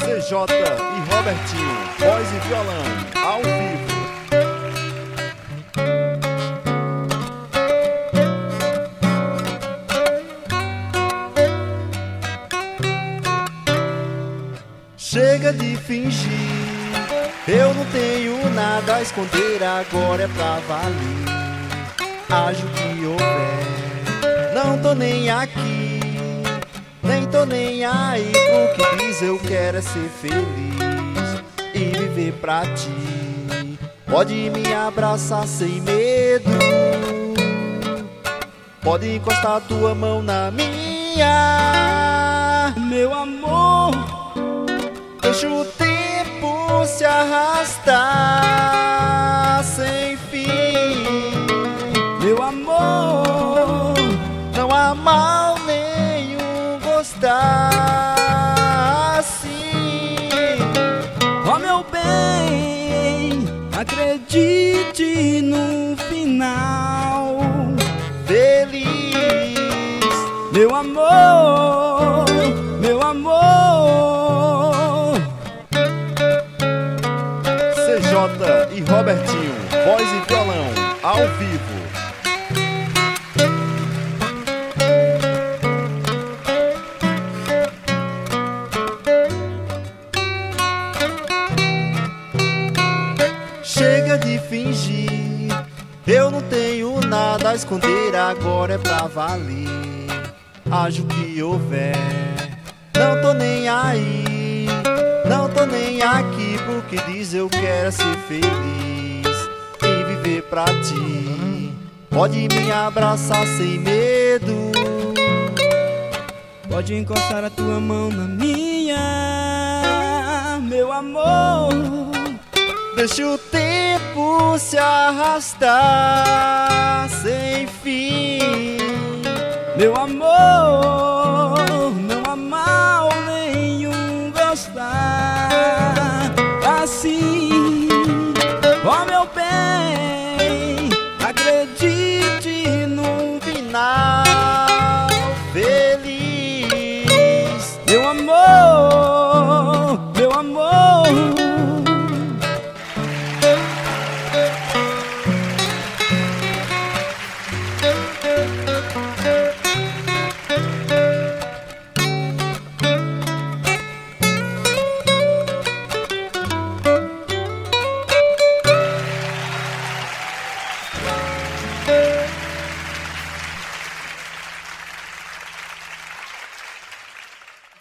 CJ e Robertinho, voz e violão, ao vivo. Chega de fingir, eu não tenho nada a esconder, agora é pra valer. Ajo que houver, não tô nem aqui, nem tô nem aí. O que diz eu quero é ser feliz e viver pra ti. Pode me abraçar sem medo, pode encostar tua mão na minha, Meu amor, Deixa o tempo se arrastar gostar assim. ó meu bem, acredite no final. Feliz, Meu amor, meu amor, CJ e Robertinho, voz e violão, ao vivo. Fingir, eu não tenho nada a esconder, agora é pra valer. Ajo que houver, não tô nem aí, não tô nem aqui, porque diz eu quero ser feliz e viver pra ti. Pode me abraçar sem medo, pode encostar a tua mão na minha, meu amor. Deixa o tempo se arrastar sem fim, meu amor. Não há mal nenhum gostar assim, ó oh, meu bem. Acredite no final.